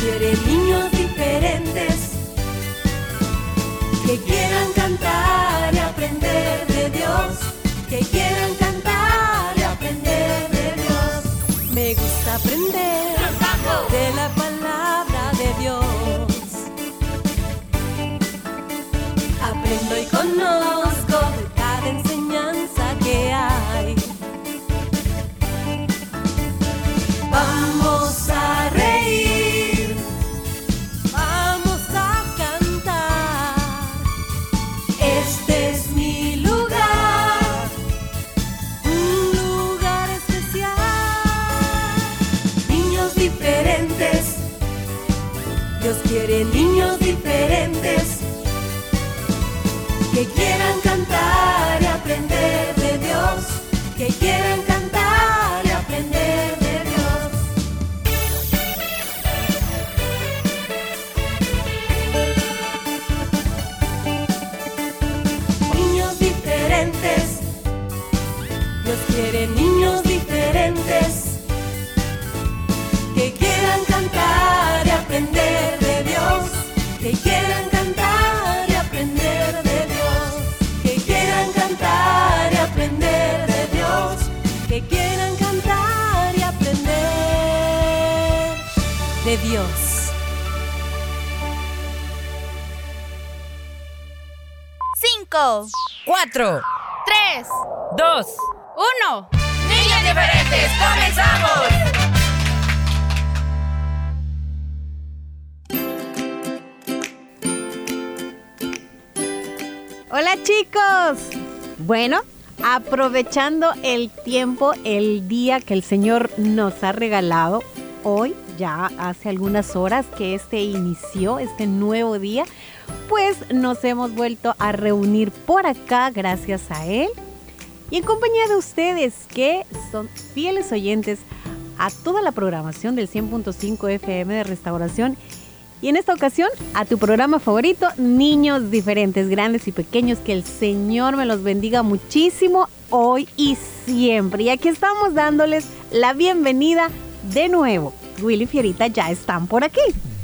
Quiere niños dos, uno. niños diferentes, comenzamos. Hola chicos. Bueno, aprovechando el tiempo, el día que el Señor nos ha regalado, hoy ya hace algunas horas que este inició, este nuevo día, pues nos hemos vuelto a reunir por acá gracias a Él y en compañía de ustedes que son fieles oyentes a toda la programación del 100.5 FM de Restauración y en esta ocasión a tu programa favorito, Niños Diferentes, Grandes y Pequeños. Que el Señor me los bendiga muchísimo hoy y siempre. Y aquí estamos dándoles la bienvenida de nuevo. Willy y Fierita ya están por aquí.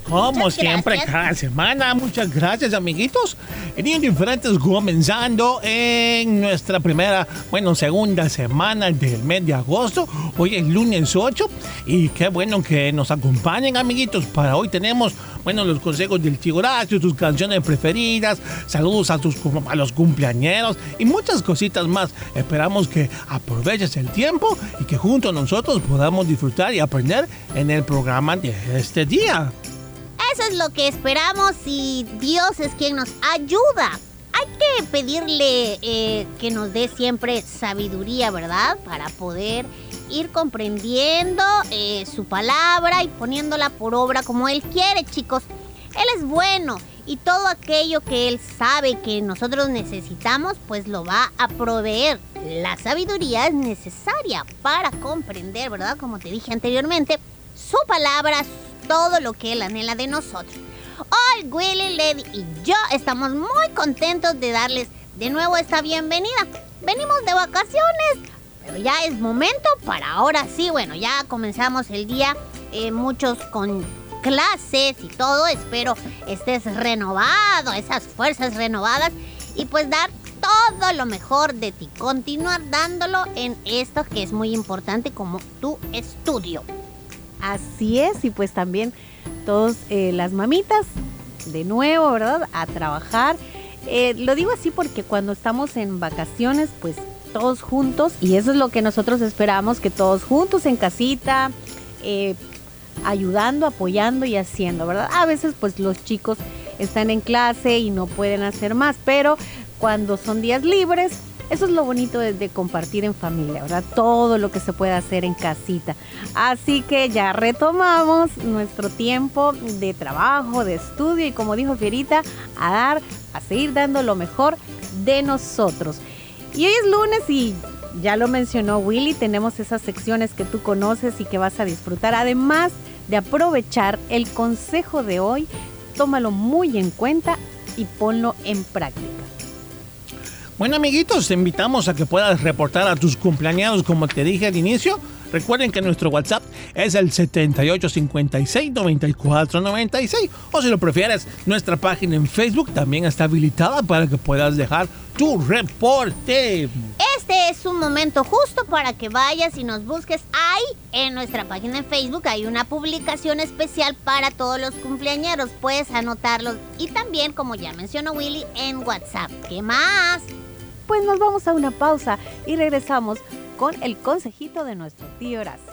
Como Muchas siempre, gracias. cada semana. Muchas gracias, amiguitos. Niños diferentes comenzando en nuestra primera, bueno, segunda semana del mes de agosto. Hoy es lunes 8 y qué bueno que nos acompañen, amiguitos. Para hoy tenemos, bueno, los consejos del tío Horacio, tus canciones preferidas, saludos a, tus, cum- a los cumpleañeros y muchas cositas más. Esperamos que aproveches el tiempo y que junto a nosotros podamos disfrutar y aprender en el programa de este día. Eso es lo que esperamos y Dios es quien nos ayuda. Hay que pedirle eh, que nos dé siempre sabiduría, ¿verdad? Para poder ir comprendiendo eh, su palabra y poniéndola por obra como Él quiere, chicos. Él es bueno y todo aquello que Él sabe que nosotros necesitamos, pues lo va a proveer. La sabiduría es necesaria para comprender, ¿verdad? Como te dije anteriormente, su palabra, todo lo que Él anhela de nosotros. Hoy Willy, Lady y yo estamos muy contentos de darles de nuevo esta bienvenida. Venimos de vacaciones, pero ya es momento para ahora sí, bueno, ya comenzamos el día, eh, muchos con clases y todo, espero estés renovado, esas fuerzas renovadas y pues dar todo lo mejor de ti, continuar dándolo en esto que es muy importante como tu estudio. Así es, y pues también todas las mamitas, de nuevo, ¿verdad? A trabajar. Eh, lo digo así porque cuando estamos en vacaciones, pues todos juntos, y eso es lo que nosotros esperamos, que todos juntos en casita, eh, ayudando, apoyando y haciendo, ¿verdad? A veces pues los chicos están en clase y no pueden hacer más, pero cuando son días libres, eso es lo bonito de, compartir en familia, ¿verdad? Todo lo que se puede hacer en casita. Así que ya retomamos nuestro tiempo de trabajo, de estudio y como dijo Fierita, a dar, a seguir dando lo mejor de nosotros. Y hoy es lunes y ya lo mencionó Willy, tenemos esas secciones que tú conoces y que vas a disfrutar. Además de aprovechar el consejo de hoy, tómalo muy en cuenta y ponlo en práctica. Bueno, amiguitos, te invitamos a que puedas reportar a tus cumpleaños, como te dije al inicio, Recuerden que nuestro WhatsApp es el 7856-9496. O si lo prefieres, nuestra página en Facebook también está habilitada para que puedas dejar tu reporte. Este es un momento justo para que vayas y nos busques ahí en nuestra página en Facebook. Hay una publicación especial para todos los cumpleañeros. Puedes anotarlos. Y también, como ya mencionó Willy, en WhatsApp. ¿Qué más? Pues nos vamos a una pausa y regresamos con el consejito de nuestro tío Horacio.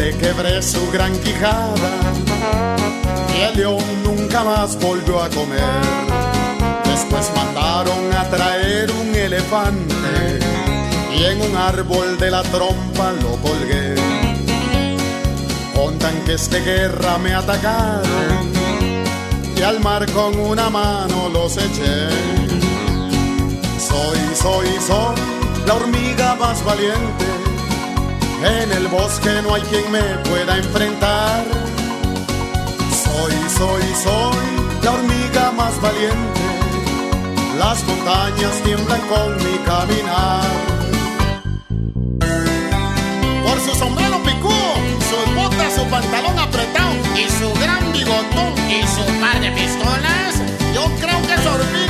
Le quebré su gran quijada y el león nunca más volvió a comer. Después mandaron a traer un elefante y en un árbol de la trompa lo colgué. Contan que este guerra me atacaron y al mar con una mano los eché. Soy, soy, soy la hormiga más valiente. En el bosque no hay quien me pueda enfrentar. Soy, soy, soy la hormiga más valiente. Las montañas tiemblan con mi caminar. Por su sombrero picudo, sus botas, su pantalón apretado y su gran bigotón y su par de pistolas, yo creo que era hormiga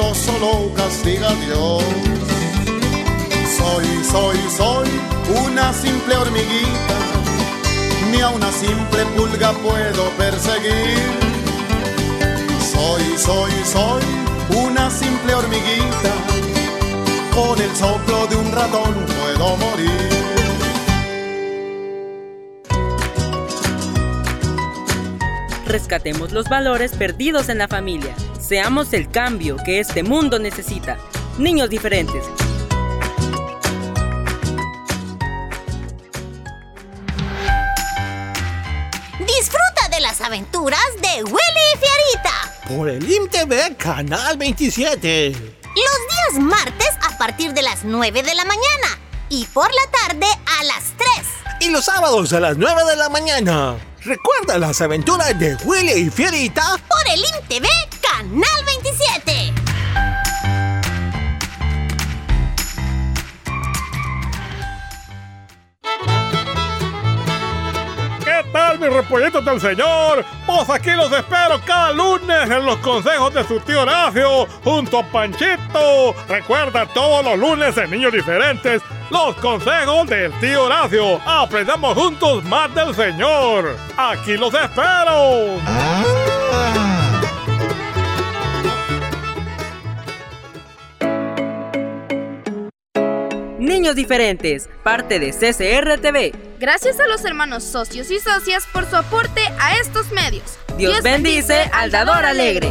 Al mentiroso lo castiga Dios. Soy, soy, soy una simple hormiguita. Ni a una simple pulga puedo perseguir. Soy, soy, soy una simple hormiguita. Con el soplo de un ratón puedo morir. Rescatemos los valores perdidos en la familia. Seamos el cambio que este mundo necesita. Niños diferentes. Disfruta de las aventuras de Willy y Fierita. Por el IMTV Canal 27. Los días martes a partir de las 9 de la mañana y por la tarde a las 3. Y los sábados a las 9 de la mañana. Recuerda las aventuras de Willy y Fierita. Por el IMTV Canal 27. ¿Qué tal mis repollitos del señor? Pues aquí los espero cada lunes en los consejos de su tío Horacio junto a Panchito. Recuerda todos los lunes en Niños Diferentes los consejos del tío Horacio. Aprendamos juntos más del Señor. Aquí los espero. Niños diferentes, parte de CCR TV. Gracias a los hermanos socios y socias por su aporte a estos medios. Dios, bendice al dador alegre.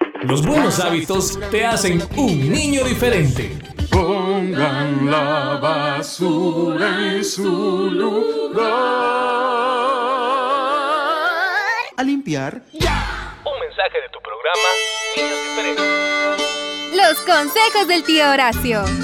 Los buenos hábitos te hacen un niño diferente. Pongan la basura en su lugar. A limpiar. Un mensaje de tu programa, Niños Diferentes. Los consejos del tío Horacio.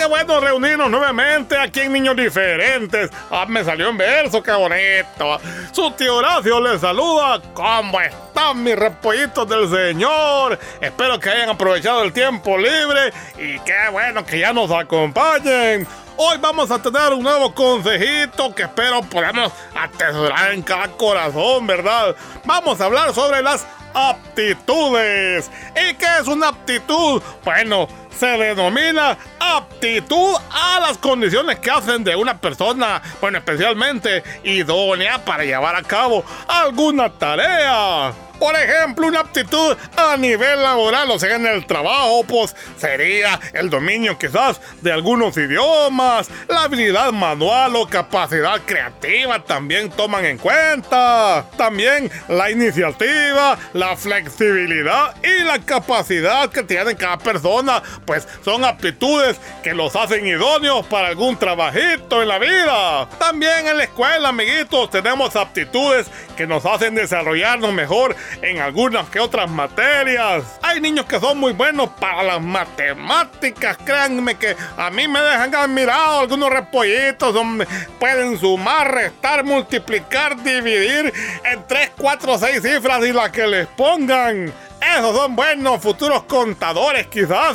Qué bueno reunirnos nuevamente aquí en Niños Diferentes! ¡Ah, me salió en verso, qué bonito! Su tío Horacio les saluda. ¿Cómo están mis repollitos del Señor? Espero que hayan aprovechado el tiempo libre y qué bueno que ya nos acompañen. Hoy vamos a tener un nuevo consejito que espero podamos atesorar en cada corazón, ¿verdad? Vamos a hablar sobre las aptitudes. ¿Y qué es una aptitud? Bueno, se denomina aptitud a las condiciones que hacen de una persona, bueno, especialmente idónea para llevar a cabo alguna tarea. Por ejemplo, una aptitud a nivel laboral, o sea, en el trabajo, pues sería el dominio quizás de algunos idiomas, la habilidad manual o capacidad creativa también toman en cuenta. También la iniciativa, la flexibilidad y la capacidad que tiene cada persona, pues son aptitudes que los hacen idóneos para algún trabajito en la vida. También en la escuela, amiguitos, tenemos aptitudes que nos hacen desarrollarnos mejor en algunas que otras materias. Hay niños que son muy buenos para las matemáticas, créanme que a mí me dejan admirado algunos repollitos donde pueden sumar, restar, multiplicar, dividir en 3, 4, 6 cifras y las que les pongan. Esos son buenos futuros contadores quizás,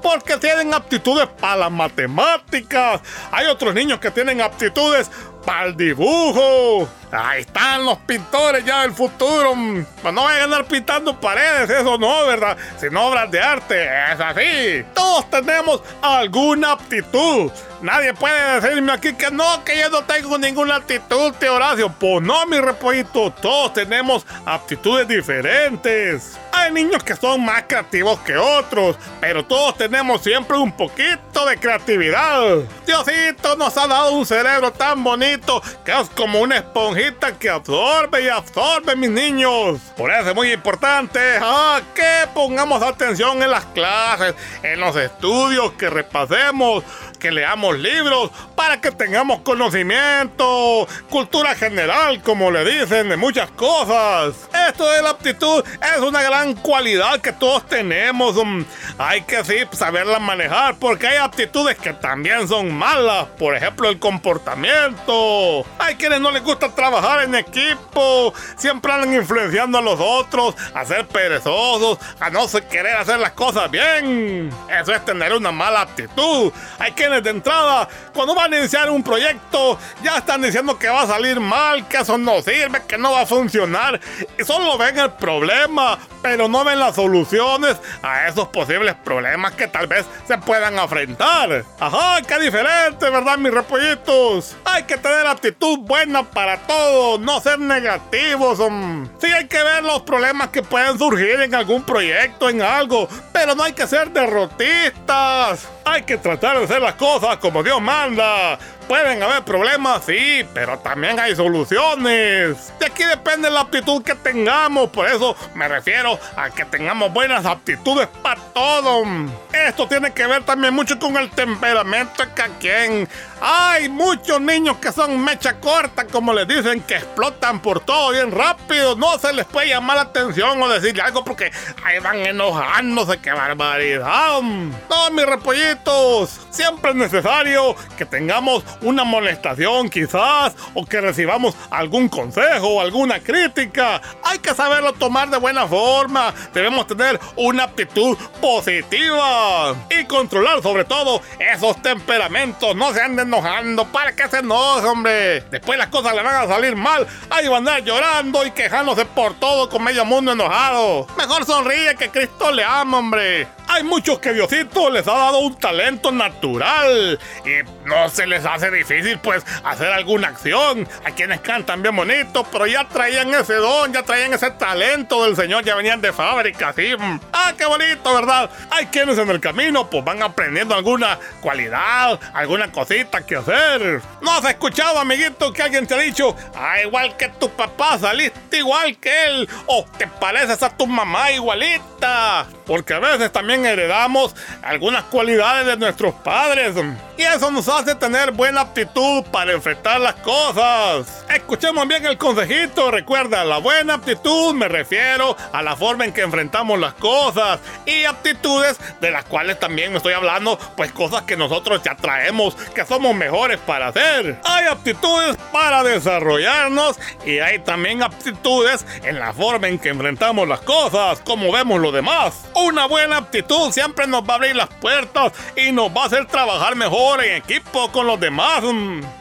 porque tienen aptitudes para las matemáticas. Hay otros niños que tienen aptitudes para el dibujo. Ahí están los pintores ya del futuro. Pues no vayan a andar pintando paredes, eso no, ¿verdad? Sino obras de arte, es así. Todos tenemos alguna aptitud. Nadie puede decirme aquí que no, que yo no tengo ninguna aptitud, tío Horacio. Pues no, mi repollito, todos tenemos aptitudes diferentes. Hay niños que son más creativos que otros, pero todos tenemos siempre un poquito de creatividad. Diosito nos ha dado un cerebro tan bonito que es como una esponjita que absorbe y absorbe, mis niños. Por eso es muy importante ah, que pongamos atención en las clases, en los estudios, que repasemos, que leamos libros para que tengamos conocimiento, cultura general, como le dicen, de muchas cosas. Esto de la aptitud es una gran cualidad que todos tenemos. um, hay que saberla manejar porque hay aptitudes que también son malas. Por ejemplo, el comportamiento. Hay quienes no les gusta trabajar en equipo, siempre andan influenciando a los otros, a ser perezosos, a no querer hacer las cosas bien. Eso es tener una mala actitud. Hay de entrada, cuando van a iniciar un proyecto, ya están diciendo que va a salir mal, que eso no sirve, que no va a funcionar. Y solo ven el problema, pero no ven las soluciones a esos posibles problemas que tal vez se puedan enfrentar. Ajá, qué diferente, ¿verdad, mis repollitos? Hay que tener actitud buena para todo, no ser negativos. mm. Sí, hay que ver los problemas que pueden surgir en algún proyecto, en algo, pero no hay que ser derrotistas. Hay que tratar de hacer las cosas como Dios manda. Pueden haber problemas, sí, pero también hay soluciones. De aquí depende la aptitud que tengamos, por eso me refiero a que tengamos buenas aptitudes para todo. Esto tiene que ver también mucho con el temperamento cada quien. Hay muchos niños que son mecha corta, como les dicen, que explotan por todo bien rápido. No se les puede llamar la atención o decirle algo porque ahí van enojándose. ¡Qué barbaridad! No, mis repollitos. Siempre es necesario que tengamos una molestación, quizás, o que recibamos algún consejo o alguna crítica. Hay que saberlo tomar de buena forma. Debemos tener una actitud positiva y controlar, sobre todo, esos temperamentos. No se anden enojando. ¿Para qué se enoja, hombre? Después las cosas le van a salir mal. Ahí van a andar llorando y quejándose por todo con medio mundo enojado. Mejor sonríe que Cristo le ama, hombre. Hay muchos que Diosito les ha dado un talento natural y no se les hace difícil pues hacer alguna acción. Hay quienes cantan bien bonito, pero ya traían ese don, ya traían ese talento del Señor, ya venían de fábrica, sí. Ah, qué bonito, ¿verdad? Hay quienes en el camino pues van aprendiendo alguna cualidad, alguna cosita que hacer. ¿No has escuchado, amiguito, que alguien te ha dicho, ah, igual que tu papá, saliste igual que él, o te pareces a tu mamá igualita? Porque a veces también heredamos algunas cualidades de nuestros padres. Y eso nos hace tener buena aptitud para enfrentar las cosas. Escuchemos bien el consejito. Recuerda, la buena aptitud me refiero a la forma en que enfrentamos las cosas. Y aptitudes de las cuales también me estoy hablando, pues cosas que nosotros ya traemos, que somos mejores para hacer. Hay aptitudes para desarrollarnos y hay también aptitudes en la forma en que enfrentamos las cosas, como vemos lo demás. Una buena aptitud siempre nos va a abrir las puertas y nos va a hacer trabajar mejor en equipo con los demás.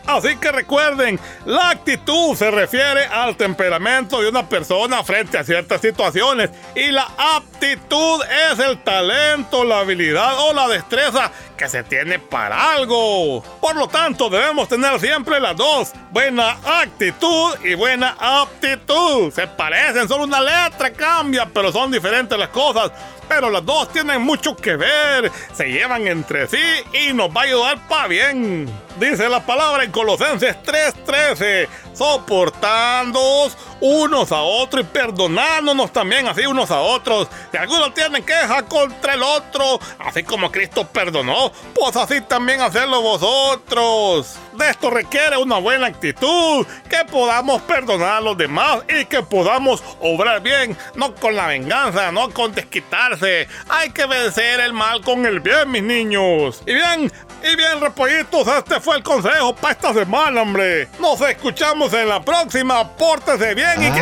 Así que recuerden, la actitud se refiere al temperamento de una persona frente a ciertas situaciones y la aptitud es el talento, la habilidad o la destreza que se tiene para algo. Por lo tanto, debemos tener siempre las dos, buena actitud y buena aptitud. Se parecen, solo una letra cambia, pero son diferentes las cosas pero las dos tienen mucho que ver, se llevan entre sí y nos va a ayudar para bien. Dice la palabra en Colosenses 3:13, soportándoos unos a otros y perdonándonos también así unos a otros. Si alguno tiene queja contra el otro, así como Cristo perdonó, pues así también hacerlo vosotros. De esto requiere una buena actitud, que podamos perdonar a los demás y que podamos obrar bien, no con la venganza, no con desquitarse. Hay que vencer el mal con el bien, mis niños. Y bien, y bien, repollitos, este fue el consejo para esta semana, hombre. Nos escuchamos en la próxima. Pórtese bien y que.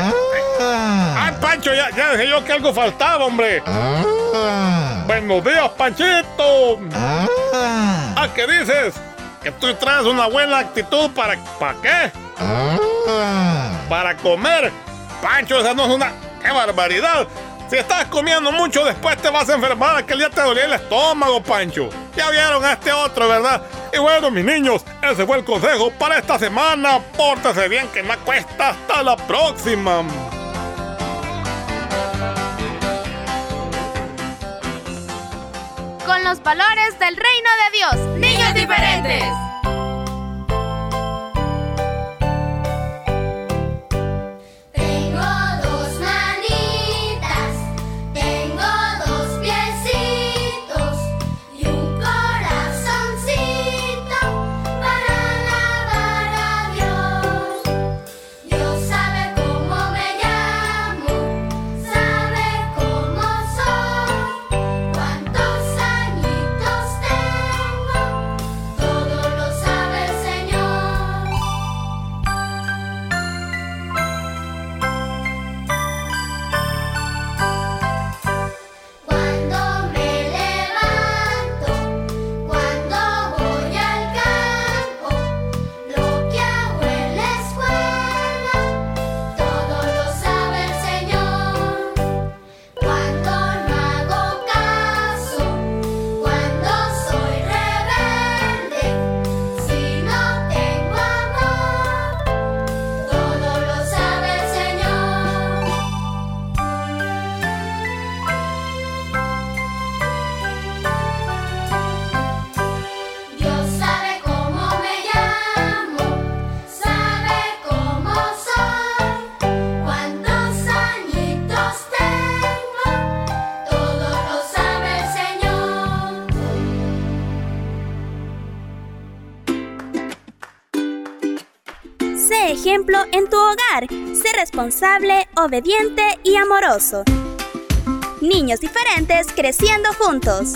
Ah. ¡Ay, Pancho! Ya, ya dije yo que algo faltaba, hombre. Ah. Buenos días, Panchito. Ah. ¿Ah, qué dices? Que tú traes una buena actitud para. ¿Para qué? Ah. Para comer. Pancho, esa no es una. ¡Qué barbaridad! Si estás comiendo mucho, después te vas a enfermar. Aquel día te dolía el estómago, Pancho. Ya vieron a este otro, ¿verdad? Y bueno, mis niños, ese fue el consejo para esta semana. Pórtese bien, que no cuesta. Hasta la próxima. Con los valores del reino de Dios. Niños diferentes. En tu hogar. Sé responsable, obediente y amoroso. Niños diferentes creciendo juntos.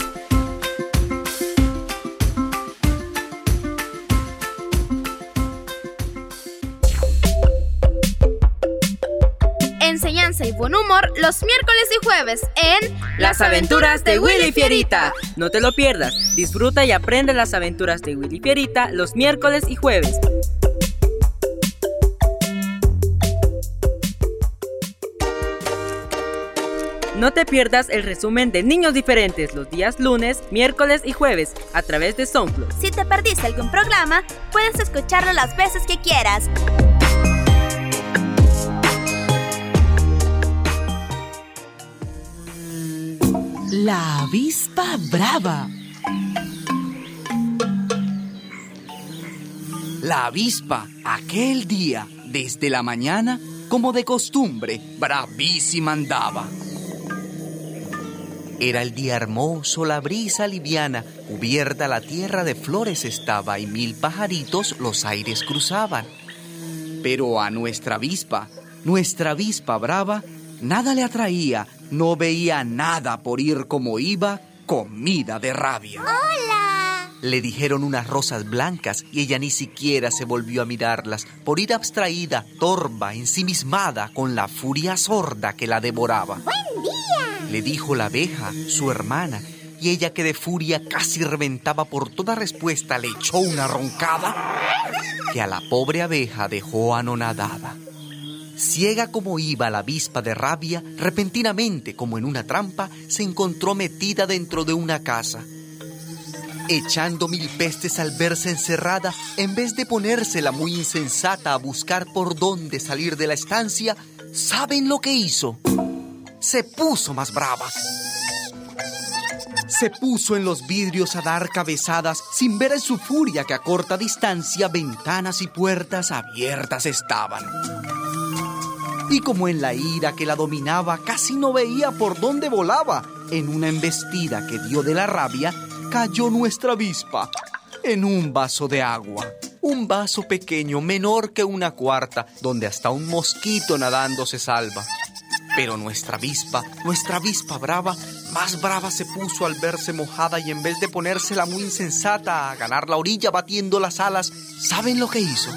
Enseñanza y buen humor los miércoles y jueves en Las aventuras de Willy Fierita. No te lo pierdas. Disfruta y aprende las aventuras de Willy Fierita los miércoles y jueves. No te pierdas el resumen de Niños Diferentes los días lunes, miércoles y jueves a través de SoundCloud. Si te perdiste algún programa, puedes escucharlo las veces que quieras. La avispa brava. La avispa, aquel día, desde la mañana, como de costumbre, bravísima andaba. Era el día hermoso, la brisa liviana, cubierta la tierra de flores estaba y mil pajaritos los aires cruzaban. Pero a nuestra avispa, nuestra avispa brava, nada le atraía, no veía nada por ir como iba, comida de rabia. ¡Hola! Le dijeron unas rosas blancas y ella ni siquiera se volvió a mirarlas, por ir abstraída, torva, ensimismada, con la furia sorda que la devoraba. ¡Buen día! Le dijo la abeja, su hermana, y ella que de furia casi reventaba por toda respuesta le echó una roncada que a la pobre abeja dejó anonadada. Ciega como iba la avispa de rabia, repentinamente, como en una trampa, se encontró metida dentro de una casa. Echando mil pestes al verse encerrada, en vez de ponérsela muy insensata a buscar por dónde salir de la estancia, ¿saben lo que hizo? Se puso más brava. Se puso en los vidrios a dar cabezadas sin ver en su furia que a corta distancia ventanas y puertas abiertas estaban. Y como en la ira que la dominaba casi no veía por dónde volaba, en una embestida que dio de la rabia, cayó nuestra avispa en un vaso de agua. Un vaso pequeño, menor que una cuarta, donde hasta un mosquito nadando se salva. Pero nuestra avispa, nuestra avispa brava, más brava se puso al verse mojada y en vez de ponérsela muy insensata a ganar la orilla batiendo las alas, ¿saben lo que hizo?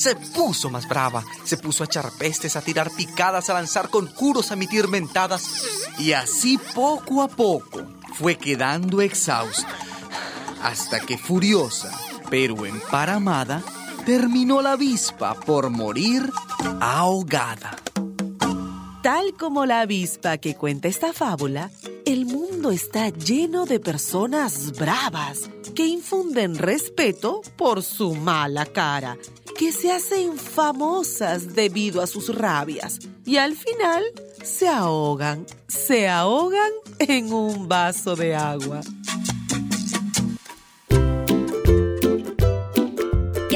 Se puso más brava, se puso a echar pestes, a tirar picadas, a lanzar conjuros, a emitir mentadas. Y así poco a poco fue quedando exhausta. Hasta que furiosa, pero emparamada, terminó la avispa por morir ahogada. Tal como la avispa que cuenta esta fábula, el mundo está lleno de personas bravas que infunden respeto por su mala cara, que se hacen famosas debido a sus rabias y al final se ahogan, se ahogan en un vaso de agua.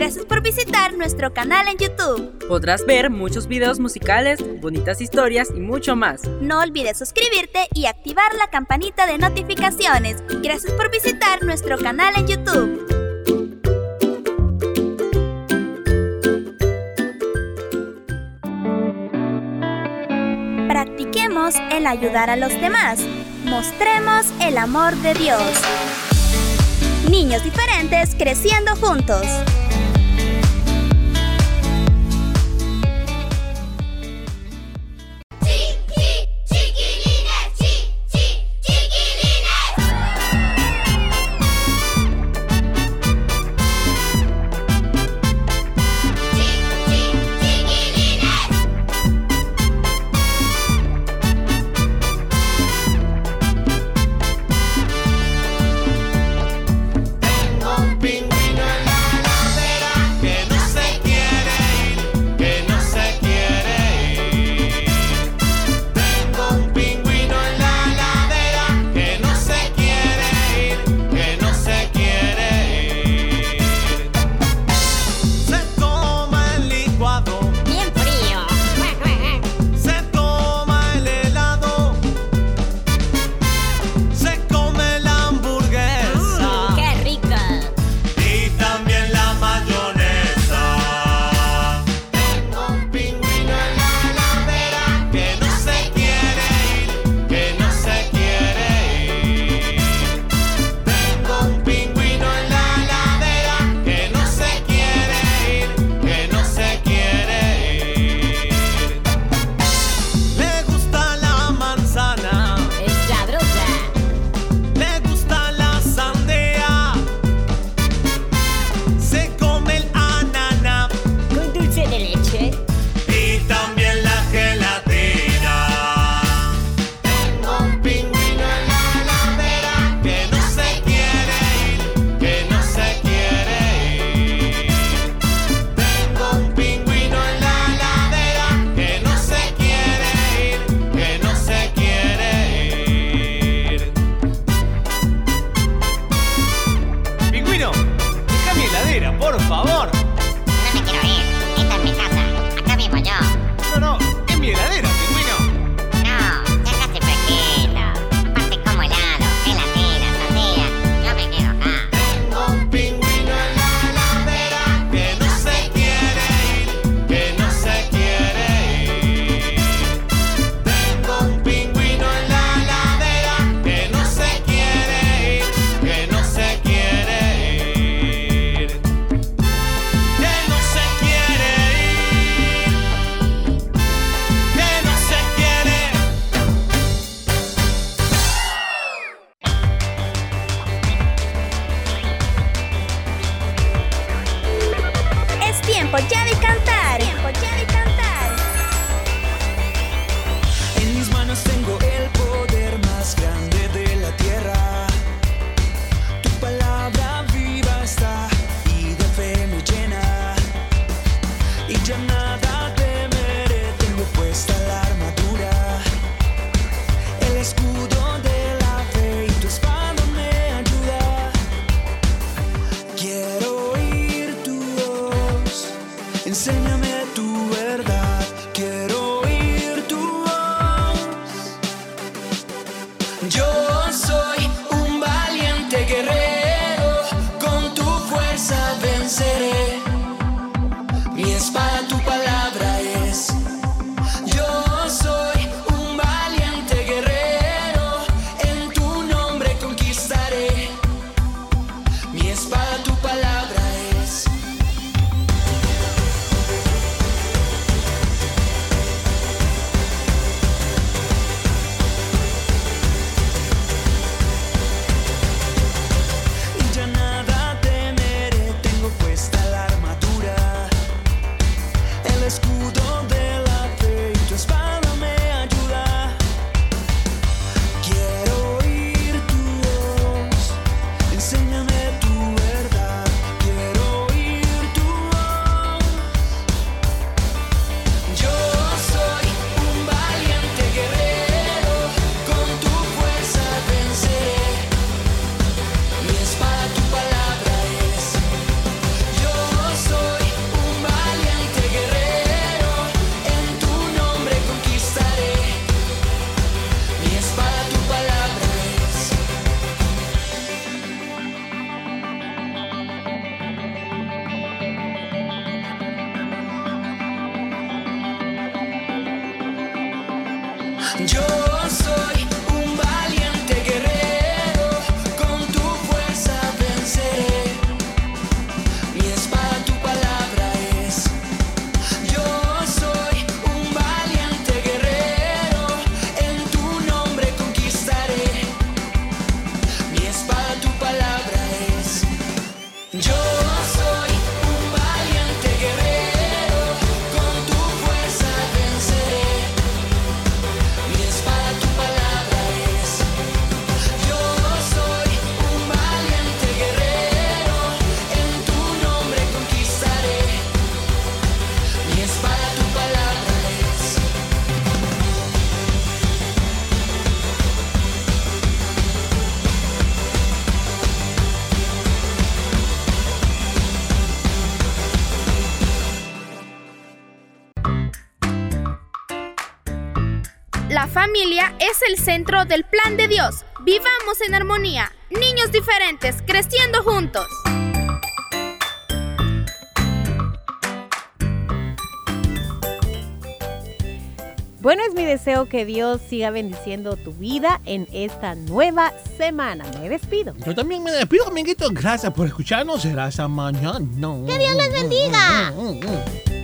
Gracias por visitar nuestro canal en YouTube. Podrás ver muchos videos musicales, bonitas historias y mucho más. No olvides suscribirte y activar la campanita de notificaciones. Gracias por visitar nuestro canal en YouTube. Practiquemos el ayudar a los demás. Mostremos el amor de Dios. Niños diferentes creciendo juntos. Yo La familia es el centro del plan de Dios. Vivamos en armonía, niños diferentes, creciendo juntos. Bueno, es mi deseo que Dios siga bendiciendo tu vida en esta nueva semana. Me despido. Yo también me despido, amiguitos. Gracias por escucharnos. Será esa mañana. Que Dios les bendiga. Mm, mm, mm,